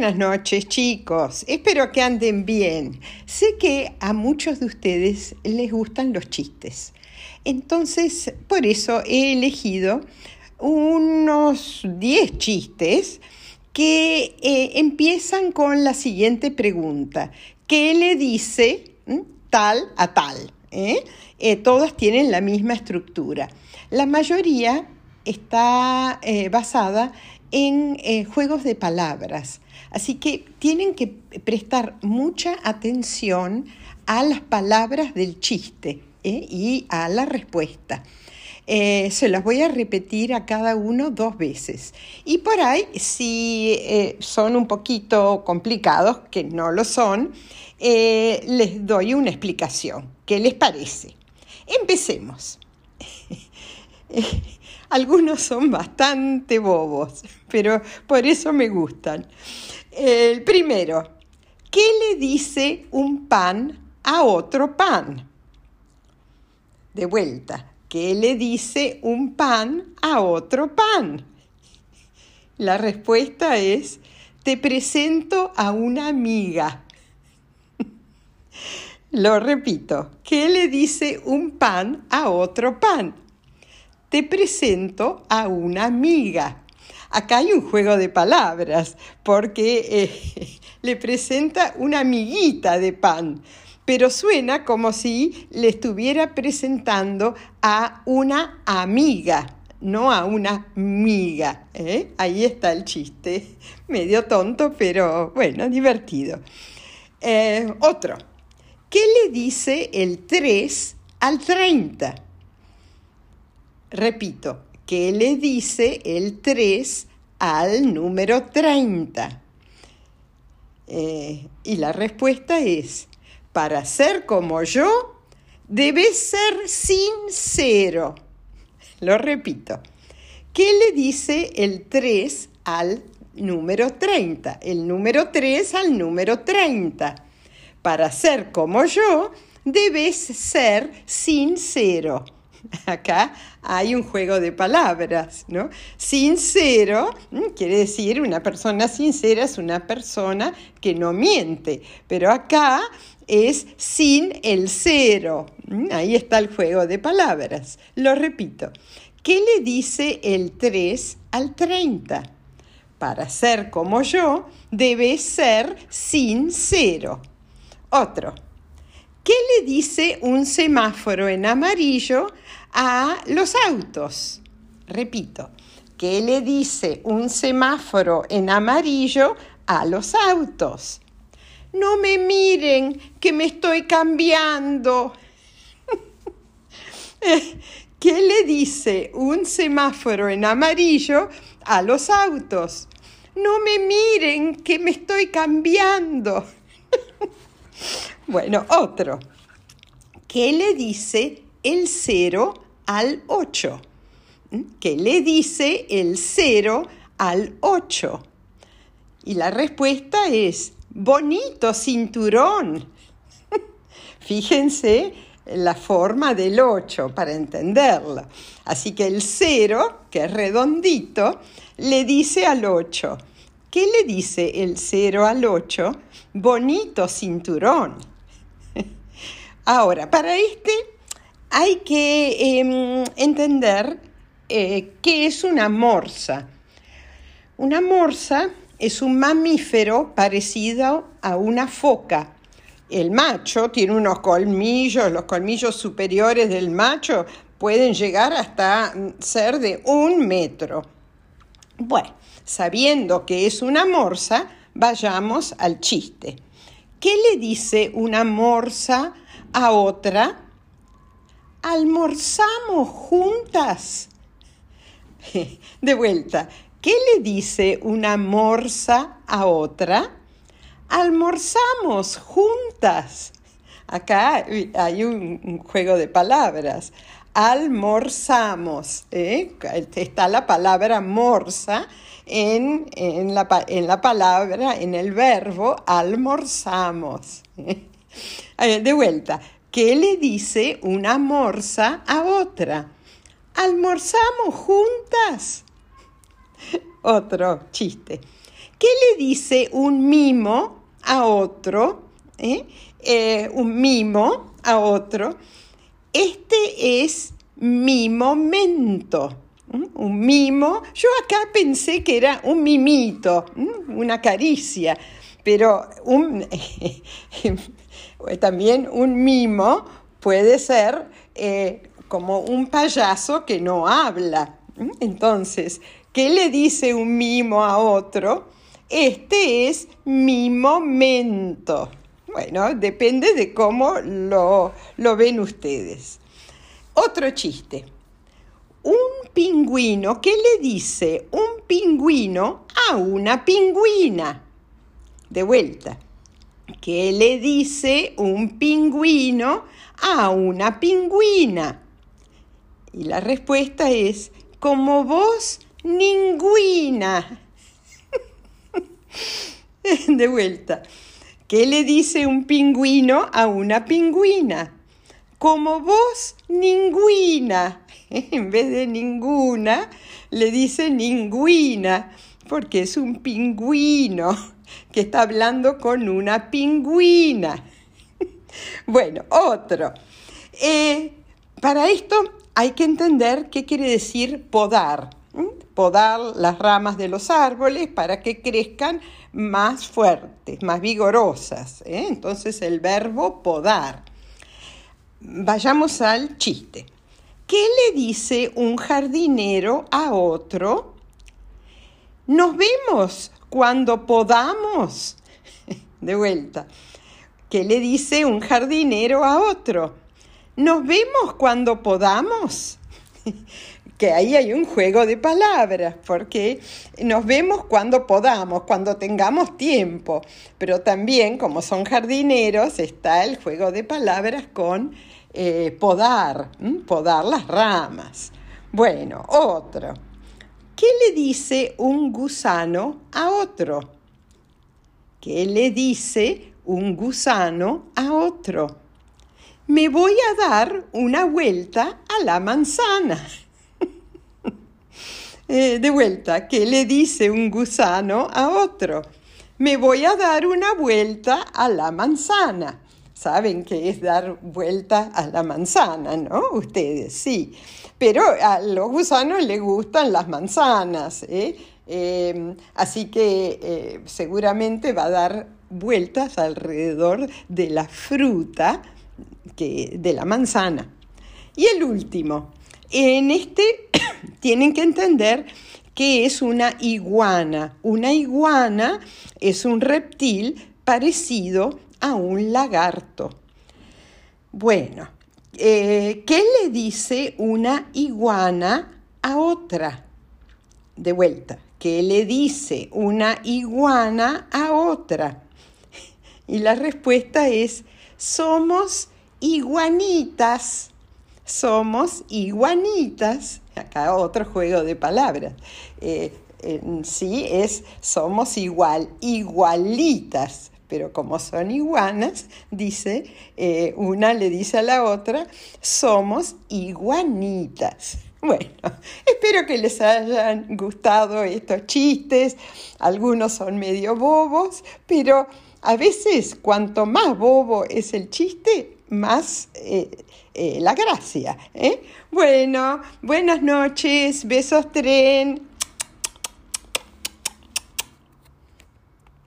Buenas noches chicos, espero que anden bien. Sé que a muchos de ustedes les gustan los chistes. Entonces, por eso he elegido unos 10 chistes que eh, empiezan con la siguiente pregunta. ¿Qué le dice tal a tal? ¿Eh? Eh, todos tienen la misma estructura. La mayoría está basada en juegos de palabras. Así que tienen que prestar mucha atención a las palabras del chiste y a la respuesta. Eh, se los voy a repetir a cada uno dos veces. Y por ahí, si eh, son un poquito complicados, que no lo son, eh, les doy una explicación. ¿Qué les parece? Empecemos. Algunos son bastante bobos, pero por eso me gustan. El primero, ¿qué le dice un pan a otro pan? De vuelta, ¿Qué le dice un pan a otro pan? La respuesta es, te presento a una amiga. Lo repito, ¿qué le dice un pan a otro pan? Te presento a una amiga. Acá hay un juego de palabras, porque eh, le presenta una amiguita de pan pero suena como si le estuviera presentando a una amiga, no a una amiga. ¿eh? Ahí está el chiste, medio tonto, pero bueno, divertido. Eh, otro, ¿qué le dice el 3 al 30? Repito, ¿qué le dice el 3 al número 30? Eh, y la respuesta es para ser como yo, debes ser sincero. Lo repito. ¿Qué le dice el 3 al número 30? El número 3 al número 30. Para ser como yo, debes ser sincero. Acá hay un juego de palabras, ¿no? Sincero quiere decir una persona sincera es una persona que no miente, pero acá es sin el cero. Ahí está el juego de palabras. Lo repito. ¿Qué le dice el 3 al 30? Para ser como yo, debe ser sin cero. Otro. ¿Qué le dice un semáforo en amarillo a los autos? Repito. ¿Qué le dice un semáforo en amarillo a los autos? No me miren, que me estoy cambiando. ¿Qué le dice un semáforo en amarillo a los autos? No me miren, que me estoy cambiando. bueno, otro. ¿Qué le dice el 0 al 8? ¿Qué le dice el 0 al 8? Y la respuesta es bonito cinturón. Fíjense la forma del 8 para entenderlo. Así que el 0, que es redondito, le dice al 8. ¿Qué le dice el 0 al 8? Bonito cinturón. Ahora, para este hay que em, entender eh, qué es una morsa. Una morsa es un mamífero parecido a una foca. El macho tiene unos colmillos, los colmillos superiores del macho pueden llegar hasta ser de un metro. Bueno, sabiendo que es una morsa, vayamos al chiste. ¿Qué le dice una morsa a otra? ¿Almorzamos juntas? De vuelta, ¿Qué le dice una morsa a otra? Almorzamos juntas. Acá hay un, juego de palabras. Almorzamos. ¿eh? Está la palabra morsa en, la, palabra, en el verbo almorzamos. ¿eh? De vuelta. ¿Qué le dice una morsa a otra? Almorzamos juntas. Otro chiste. ¿Qué le dice un mimo a otro? ¿Eh? Eh, un mimo a otro. Este es mi momento. Un mimo. Yo acá pensé que era un mimito, una caricia, pero un, también un mimo puede ser eh, como un payaso que no habla. Entonces, ¿qué le dice un mimo a otro? Este es mi momento. Bueno, depende de cómo lo, lo ven ustedes. Otro chiste. Un pingüino, ¿qué le dice un pingüino a una pingüina? De vuelta. ¿Qué le dice un pingüino a una pingüina? Y la respuesta es, como vos, ninguna. De vuelta. ¿Qué le dice un pingüino a una pingüina? Como vos, ninguna. En vez de ninguna, le dice ningüina, porque es un pingüino que está hablando con una pingüina. Bueno, otro. Eh, para esto hay que entender qué quiere decir podar. Podar las ramas de los árboles para que crezcan más fuertes, más vigorosas. ¿eh? Entonces el verbo podar. Vayamos al chiste. ¿Qué le dice un jardinero a otro? Nos vemos cuando podamos. De vuelta. ¿Qué le dice un jardinero a otro? Nos vemos cuando podamos. que ahí hay un juego de palabras, porque nos vemos cuando podamos, cuando tengamos tiempo, pero también como son jardineros está el juego de palabras con eh, podar, podar las ramas. Bueno, otro. ¿Qué le dice un gusano a otro? ¿Qué le dice un gusano a otro? Me voy a dar una vuelta a la manzana. Eh, de vuelta, ¿qué le dice un gusano a otro? Me voy a dar una vuelta a la manzana. Saben qué es dar vuelta a la manzana, ¿no? Ustedes, sí. Pero a los gusanos les gustan las manzanas, ¿eh? Em, así que eh, seguramente va a dar vueltas alrededor de la fruta que, de la manzana. Y el último, en este tienen que entender que es una iguana. Una iguana es un reptil parecido a un lagarto. Bueno, eh, ¿qué le dice una iguana a otra? De vuelta, ¿qué le dice una iguana a otra? Y la respuesta es, somos iguanitas somos iguanitas. Acá otro juego de palabras. Eh, sí es somos igual, igualitas. Pero como son iguanas, dice, eh, una le dice a la otra, somos iguanitas. Bueno, espero que les hayan gustado estos chistes. Algunos son medio bobos, pero a veces cuanto más bobo es el chiste, más eh, eh, la gracia. ¿eh? Bueno, buenas noches, besos tren.